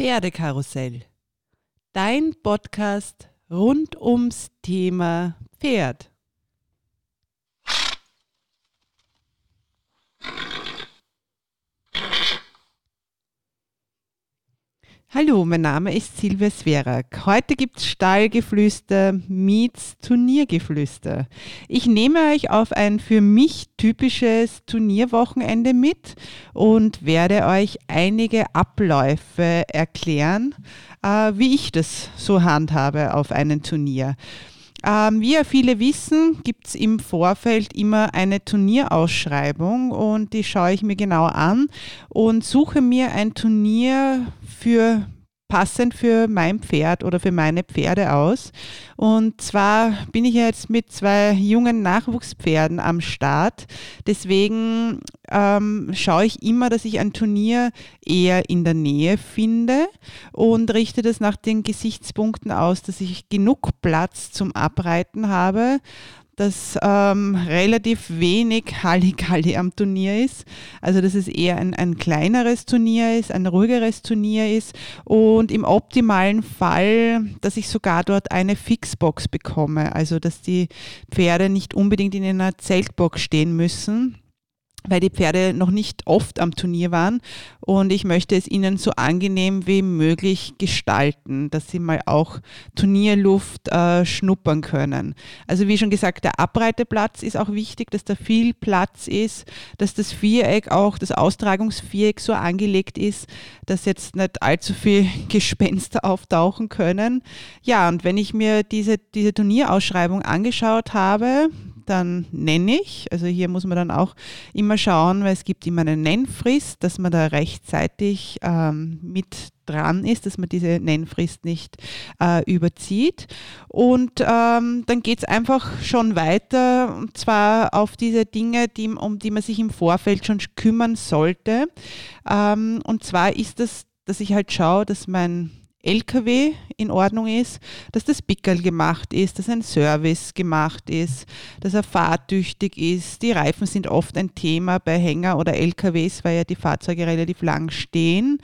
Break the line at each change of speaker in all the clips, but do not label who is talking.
Pferdekarussell. Dein Podcast rund ums Thema Pferd. Hallo, mein Name ist Silvia Sverak. Heute gibt es Stallgeflüster meets Turniergeflüster. Ich nehme euch auf ein für mich typisches Turnierwochenende mit und werde euch einige Abläufe erklären, äh, wie ich das so handhabe auf einem Turnier. Ähm, wie ja viele wissen, gibt es im Vorfeld immer eine Turnierausschreibung und die schaue ich mir genau an und suche mir ein Turnier für passend für mein Pferd oder für meine Pferde aus. Und zwar bin ich jetzt mit zwei jungen Nachwuchspferden am Start. Deswegen ähm, schaue ich immer, dass ich ein Turnier eher in der Nähe finde und richte das nach den Gesichtspunkten aus, dass ich genug Platz zum Abreiten habe dass ähm, relativ wenig Halligalli am Turnier ist. Also dass es eher ein, ein kleineres Turnier ist, ein ruhigeres Turnier ist und im optimalen Fall, dass ich sogar dort eine Fixbox bekomme. Also dass die Pferde nicht unbedingt in einer Zeltbox stehen müssen weil die Pferde noch nicht oft am Turnier waren und ich möchte es ihnen so angenehm wie möglich gestalten, dass sie mal auch Turnierluft äh, schnuppern können. Also wie schon gesagt, der Abreiteplatz ist auch wichtig, dass da viel Platz ist, dass das Viereck auch, das Austragungsviereck so angelegt ist, dass jetzt nicht allzu viel Gespenster auftauchen können. Ja, und wenn ich mir diese, diese Turnierausschreibung angeschaut habe, dann nenne ich. Also hier muss man dann auch immer schauen, weil es gibt immer eine Nennfrist, dass man da rechtzeitig ähm, mit dran ist, dass man diese Nennfrist nicht äh, überzieht. Und ähm, dann geht es einfach schon weiter, und zwar auf diese Dinge, die, um die man sich im Vorfeld schon kümmern sollte. Ähm, und zwar ist das, dass ich halt schaue, dass mein LKW in Ordnung ist, dass das Pickel gemacht ist, dass ein Service gemacht ist, dass er fahrtüchtig ist. Die Reifen sind oft ein Thema bei Hänger oder LKWs, weil ja die Fahrzeuge relativ lang stehen.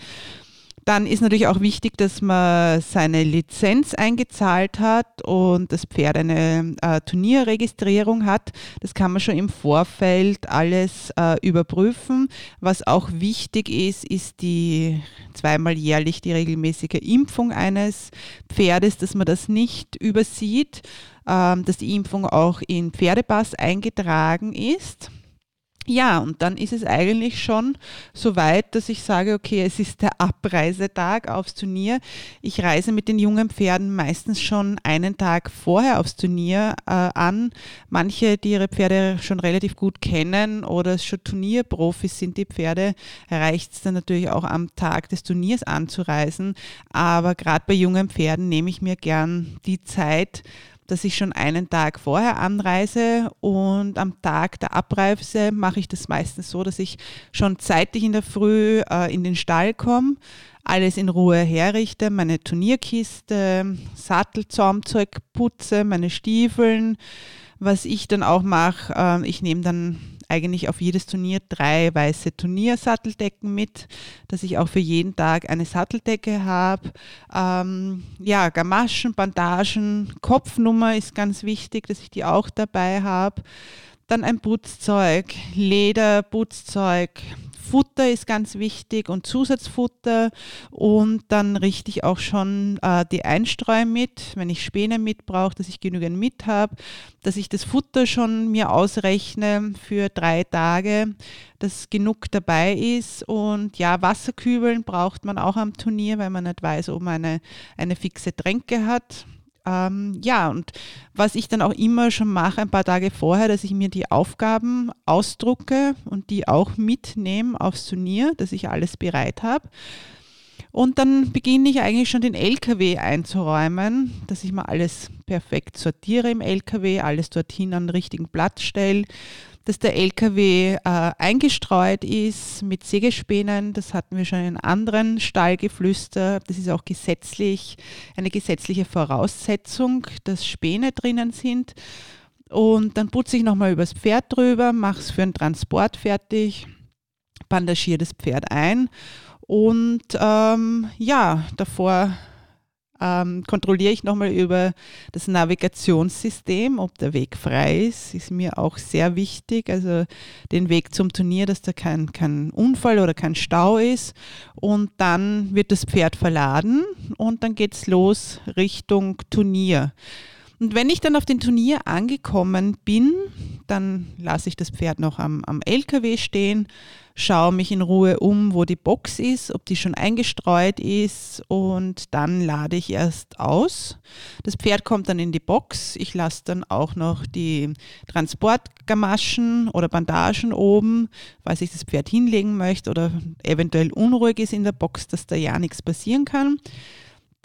Dann ist natürlich auch wichtig, dass man seine Lizenz eingezahlt hat und das Pferd eine äh, Turnierregistrierung hat. Das kann man schon im Vorfeld alles äh, überprüfen. Was auch wichtig ist, ist die zweimal jährlich die regelmäßige Impfung eines Pferdes, dass man das nicht übersieht, äh, dass die Impfung auch in Pferdepass eingetragen ist. Ja, und dann ist es eigentlich schon so weit, dass ich sage, okay, es ist der Abreisetag aufs Turnier. Ich reise mit den jungen Pferden meistens schon einen Tag vorher aufs Turnier äh, an. Manche, die ihre Pferde schon relativ gut kennen oder schon Turnierprofis sind, die Pferde, reicht es dann natürlich auch am Tag des Turniers anzureisen. Aber gerade bei jungen Pferden nehme ich mir gern die Zeit, dass ich schon einen Tag vorher anreise und am Tag der Abreise mache ich das meistens so, dass ich schon zeitig in der Früh äh, in den Stall komme, alles in Ruhe herrichte, meine Turnierkiste, Sattelzaumzeug putze, meine Stiefeln. Was ich dann auch mache, äh, ich nehme dann eigentlich auf jedes Turnier drei weiße Turniersatteldecken mit, dass ich auch für jeden Tag eine Satteldecke habe. Ähm, ja, Gamaschen, Bandagen, Kopfnummer ist ganz wichtig, dass ich die auch dabei habe. Dann ein Putzzeug, Leder, Putzzeug, Futter ist ganz wichtig und Zusatzfutter und dann richte ich auch schon äh, die Einstreu mit, wenn ich Späne mit brauche, dass ich genügend mit habe, dass ich das Futter schon mir ausrechne für drei Tage, dass genug dabei ist und ja, Wasserkübeln braucht man auch am Turnier, weil man nicht weiß, ob man eine, eine fixe Tränke hat. Ähm, ja, und was ich dann auch immer schon mache, ein paar Tage vorher, dass ich mir die Aufgaben ausdrucke und die auch mitnehme aufs Turnier, dass ich alles bereit habe. Und dann beginne ich eigentlich schon den LKW einzuräumen, dass ich mal alles perfekt sortiere im LKW, alles dorthin an den richtigen Platz stelle, dass der LKW äh, eingestreut ist mit Sägespänen. Das hatten wir schon in anderen Stallgeflüster. Das ist auch gesetzlich eine gesetzliche Voraussetzung, dass Späne drinnen sind. Und dann putze ich nochmal übers Pferd drüber, mache es für den Transport fertig, bandagiere das Pferd ein Und ähm, ja, davor ähm, kontrolliere ich nochmal über das Navigationssystem, ob der Weg frei ist. Ist mir auch sehr wichtig. Also den Weg zum Turnier, dass da kein, kein Unfall oder kein Stau ist. Und dann wird das Pferd verladen und dann geht es los Richtung Turnier. Und wenn ich dann auf dem Turnier angekommen bin, dann lasse ich das Pferd noch am, am LKW stehen, schaue mich in Ruhe um, wo die Box ist, ob die schon eingestreut ist und dann lade ich erst aus. Das Pferd kommt dann in die Box. Ich lasse dann auch noch die Transportgamaschen oder Bandagen oben, falls ich das Pferd hinlegen möchte oder eventuell unruhig ist in der Box, dass da ja nichts passieren kann.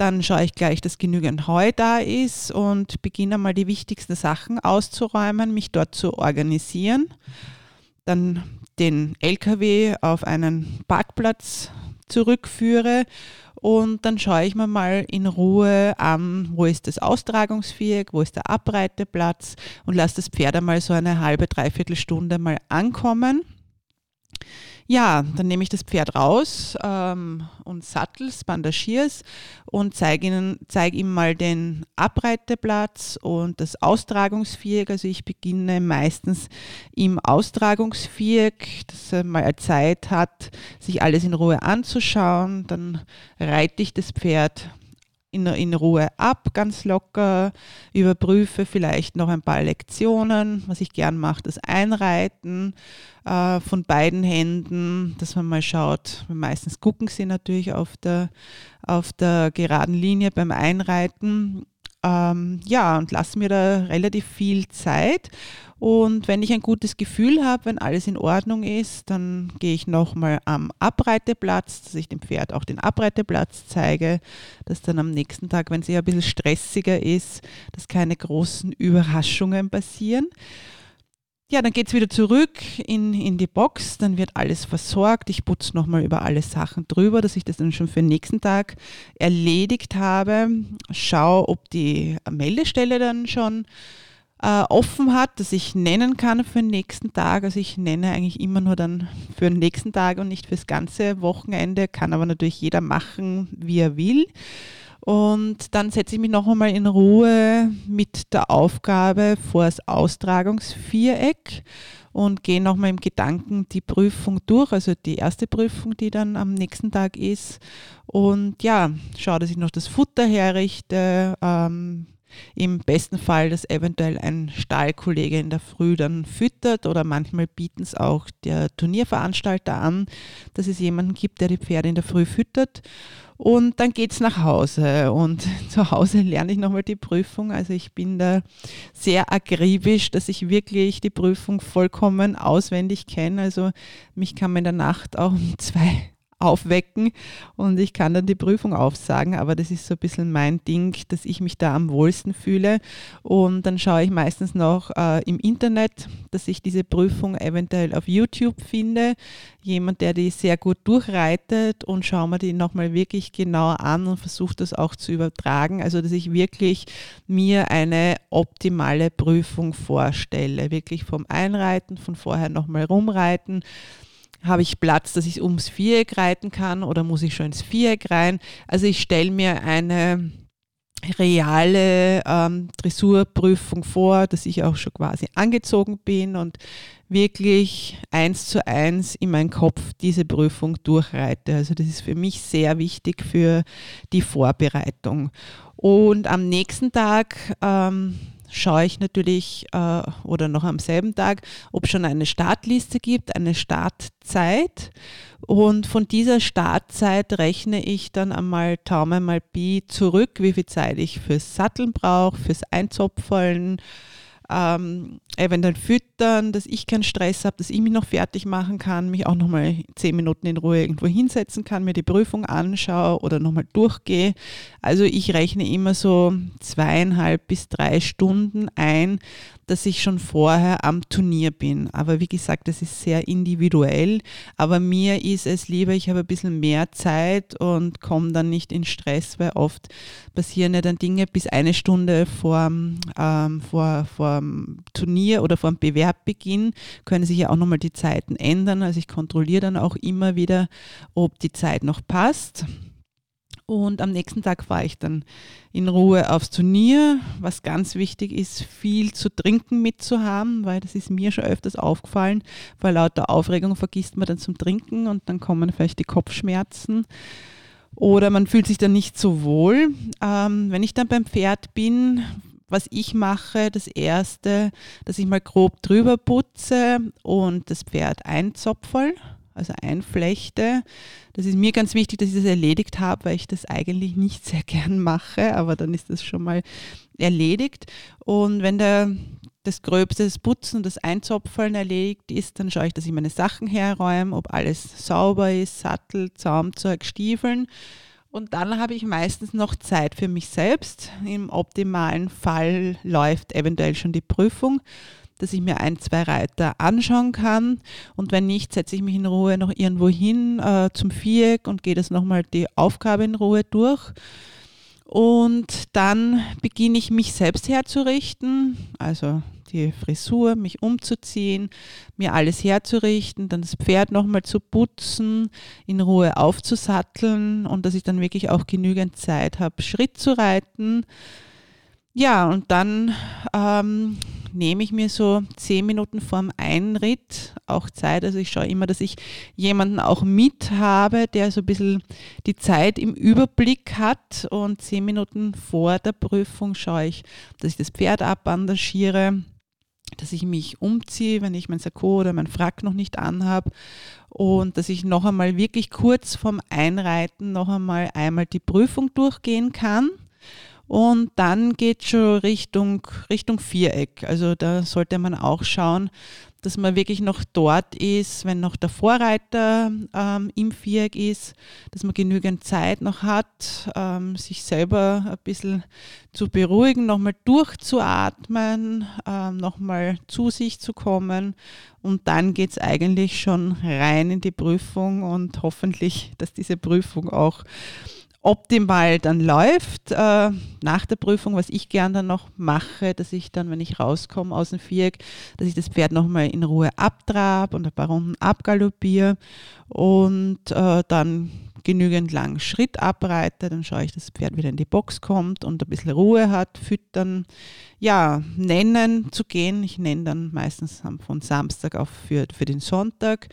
Dann schaue ich gleich, dass genügend Heu da ist und beginne mal die wichtigsten Sachen auszuräumen, mich dort zu organisieren. Dann den LKW auf einen Parkplatz zurückführe und dann schaue ich mir mal in Ruhe an, wo ist das Austragungsviereck, wo ist der Abreiteplatz und lasse das Pferd einmal so eine halbe, dreiviertel Stunde mal ankommen. Ja, dann nehme ich das Pferd raus ähm, und sattels, bandagier's und zeige ihnen, zeige ihm mal den Abreiteplatz und das Austragungsviereck. Also ich beginne meistens im Austragungsviereck, dass er mal Zeit hat, sich alles in Ruhe anzuschauen. Dann reite ich das Pferd in, in Ruhe ab, ganz locker, überprüfe vielleicht noch ein paar Lektionen. Was ich gern mache, das Einreiten äh, von beiden Händen, dass man mal schaut. Meistens gucken sie natürlich auf der, auf der geraden Linie beim Einreiten. Ähm, ja, und lasse mir da relativ viel Zeit und wenn ich ein gutes Gefühl habe, wenn alles in Ordnung ist, dann gehe ich nochmal am Abreiteplatz, dass ich dem Pferd auch den Abreiteplatz zeige, dass dann am nächsten Tag, wenn es eher ein bisschen stressiger ist, dass keine großen Überraschungen passieren. Ja, dann geht es wieder zurück in, in die Box, dann wird alles versorgt. Ich putze nochmal über alle Sachen drüber, dass ich das dann schon für den nächsten Tag erledigt habe. Schau, ob die Meldestelle dann schon äh, offen hat, das ich nennen kann für den nächsten Tag. Also ich nenne eigentlich immer nur dann für den nächsten Tag und nicht fürs ganze Wochenende, kann aber natürlich jeder machen, wie er will. Und dann setze ich mich noch einmal in Ruhe mit der Aufgabe vor das Austragungsviereck und gehe nochmal im Gedanken die Prüfung durch, also die erste Prüfung, die dann am nächsten Tag ist. Und ja, schaue, dass ich noch das Futter herrichte, ähm, im besten Fall, dass eventuell ein Stallkollege in der Früh dann füttert oder manchmal bieten es auch der Turnierveranstalter an, dass es jemanden gibt, der die Pferde in der Früh füttert. Und dann geht es nach Hause und zu Hause lerne ich nochmal die Prüfung. Also ich bin da sehr akribisch, dass ich wirklich die Prüfung vollkommen auswendig kenne. Also mich kann man in der Nacht auch um zwei aufwecken und ich kann dann die Prüfung aufsagen, aber das ist so ein bisschen mein Ding, dass ich mich da am wohlsten fühle. Und dann schaue ich meistens noch äh, im Internet, dass ich diese Prüfung eventuell auf YouTube finde, jemand, der die sehr gut durchreitet und schaue mir die nochmal wirklich genau an und versuche das auch zu übertragen, also dass ich wirklich mir eine optimale Prüfung vorstelle, wirklich vom Einreiten, von vorher nochmal rumreiten, habe ich Platz, dass ich ums Viereck reiten kann oder muss ich schon ins Viereck rein? Also ich stelle mir eine reale ähm, Dressurprüfung vor, dass ich auch schon quasi angezogen bin und wirklich eins zu eins in meinen Kopf diese Prüfung durchreite. Also das ist für mich sehr wichtig für die Vorbereitung. Und am nächsten Tag ähm, schaue ich natürlich äh, oder noch am selben Tag, ob schon eine Startliste gibt, eine Startzeit. Und von dieser Startzeit rechne ich dann einmal Taume mal Pi zurück, wie viel Zeit ich fürs Satteln brauche, fürs Einzopfeln, ähm, eventuell füttern, dass ich keinen Stress habe, dass ich mich noch fertig machen kann, mich auch nochmal zehn Minuten in Ruhe irgendwo hinsetzen kann, mir die Prüfung anschaue oder nochmal durchgehe. Also ich rechne immer so zweieinhalb bis drei Stunden ein, dass ich schon vorher am Turnier bin. Aber wie gesagt, das ist sehr individuell. Aber mir ist es lieber, ich habe ein bisschen mehr Zeit und komme dann nicht in Stress, weil oft passieren ja dann Dinge bis eine Stunde vor, ähm, vor, vor dem Turnier oder vor dem Bewerbbeginn können sich ja auch nochmal die Zeiten ändern. Also ich kontrolliere dann auch immer wieder, ob die Zeit noch passt. Und am nächsten Tag fahre ich dann in Ruhe aufs Turnier. Was ganz wichtig ist, viel zu trinken mitzuhaben, weil das ist mir schon öfters aufgefallen. Bei lauter Aufregung vergisst man dann zum Trinken und dann kommen vielleicht die Kopfschmerzen. Oder man fühlt sich dann nicht so wohl. Ähm, wenn ich dann beim Pferd bin, was ich mache, das erste, dass ich mal grob drüber putze und das Pferd einzopferl also einflechte. Das ist mir ganz wichtig, dass ich das erledigt habe, weil ich das eigentlich nicht sehr gern mache, aber dann ist das schon mal erledigt. Und wenn der, das Gröbste, das Putzen und das Einzopfeln erledigt ist, dann schaue ich, dass ich meine Sachen herräume, ob alles sauber ist, Sattel, Zaumzeug, Stiefeln. Und dann habe ich meistens noch Zeit für mich selbst. Im optimalen Fall läuft eventuell schon die Prüfung dass ich mir ein, zwei Reiter anschauen kann. Und wenn nicht, setze ich mich in Ruhe noch irgendwo hin äh, zum Viereck und gehe das nochmal die Aufgabe in Ruhe durch. Und dann beginne ich mich selbst herzurichten, also die Frisur, mich umzuziehen, mir alles herzurichten, dann das Pferd nochmal zu putzen, in Ruhe aufzusatteln und dass ich dann wirklich auch genügend Zeit habe, Schritt zu reiten. Ja, und dann ähm, nehme ich mir so zehn Minuten vorm Einritt auch Zeit. Also ich schaue immer, dass ich jemanden auch mit habe, der so ein bisschen die Zeit im Überblick hat. Und zehn Minuten vor der Prüfung schaue ich, dass ich das Pferd abbandagiere, dass ich mich umziehe, wenn ich mein Sakko oder mein Frack noch nicht anhabe und dass ich noch einmal wirklich kurz vorm Einreiten noch einmal einmal die Prüfung durchgehen kann und dann geht schon Richtung, Richtung Viereck. Also da sollte man auch schauen, dass man wirklich noch dort ist, wenn noch der Vorreiter ähm, im Viereck ist, dass man genügend Zeit noch hat, ähm, sich selber ein bisschen zu beruhigen, nochmal durchzuatmen, ähm, nochmal zu sich zu kommen. Und dann geht es eigentlich schon rein in die Prüfung und hoffentlich, dass diese Prüfung auch optimal dann läuft. Äh, nach der Prüfung, was ich gern dann noch mache, dass ich dann, wenn ich rauskomme aus dem Viereck, dass ich das Pferd nochmal in Ruhe abtrab und ein paar Runden abgaloppiere und äh, dann genügend lang Schritt abreite, dann schaue ich, dass das Pferd wieder in die Box kommt und ein bisschen Ruhe hat, füttern, ja, nennen zu gehen. Ich nenne dann meistens von Samstag auf für, für den Sonntag.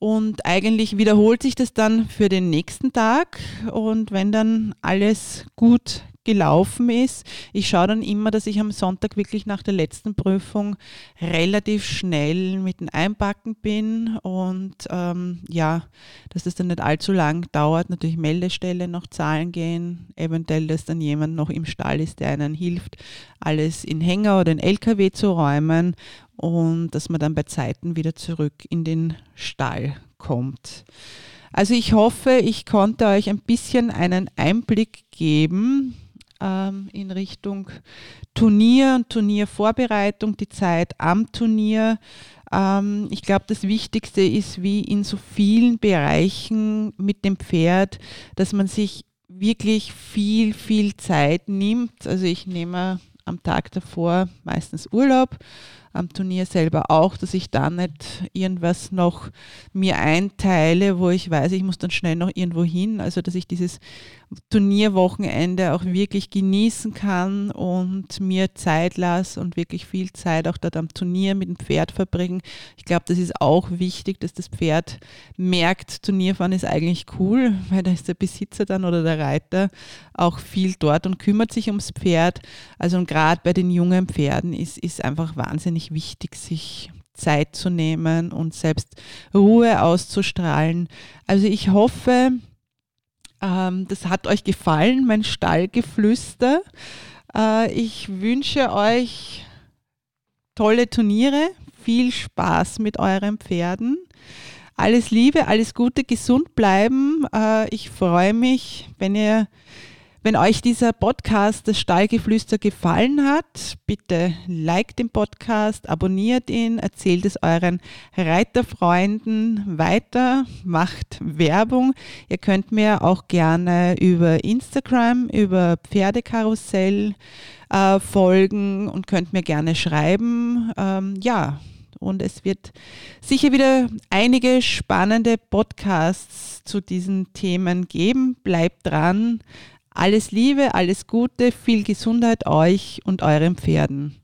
Und eigentlich wiederholt sich das dann für den nächsten Tag. Und wenn dann alles gut gelaufen ist. Ich schaue dann immer, dass ich am Sonntag wirklich nach der letzten Prüfung relativ schnell mit dem Einpacken bin und ähm, ja, dass das dann nicht allzu lang dauert. Natürlich Meldestelle noch zahlen gehen, eventuell, dass dann jemand noch im Stall ist, der einen hilft, alles in Hänger oder in LKW zu räumen und dass man dann bei Zeiten wieder zurück in den Stall kommt. Also ich hoffe, ich konnte euch ein bisschen einen Einblick geben ähm, in Richtung Turnier und Turniervorbereitung, die Zeit am Turnier. Ähm, ich glaube, das Wichtigste ist, wie in so vielen Bereichen mit dem Pferd, dass man sich wirklich viel, viel Zeit nimmt. Also ich nehme am Tag davor meistens Urlaub am Turnier selber auch, dass ich da nicht irgendwas noch mir einteile, wo ich weiß, ich muss dann schnell noch irgendwo hin. Also dass ich dieses Turnierwochenende auch wirklich genießen kann und mir Zeit lasse und wirklich viel Zeit auch dort am Turnier mit dem Pferd verbringen. Ich glaube, das ist auch wichtig, dass das Pferd merkt, Turnierfahren ist eigentlich cool, weil da ist der Besitzer dann oder der Reiter auch viel dort und kümmert sich ums Pferd. Also gerade bei den jungen Pferden ist, ist einfach wahnsinnig wichtig, sich Zeit zu nehmen und selbst Ruhe auszustrahlen. Also ich hoffe, ähm, das hat euch gefallen, mein Stallgeflüster. Äh, ich wünsche euch tolle Turniere, viel Spaß mit euren Pferden. Alles Liebe, alles Gute, gesund bleiben. Äh, ich freue mich, wenn ihr Wenn euch dieser Podcast, das Stallgeflüster, gefallen hat, bitte liked den Podcast, abonniert ihn, erzählt es euren Reiterfreunden weiter, macht Werbung. Ihr könnt mir auch gerne über Instagram, über Pferdekarussell äh, folgen und könnt mir gerne schreiben. Ähm, ja, und es wird sicher wieder einige spannende Podcasts zu diesen Themen geben. Bleibt dran. Alles Liebe, alles Gute, viel Gesundheit euch und euren Pferden.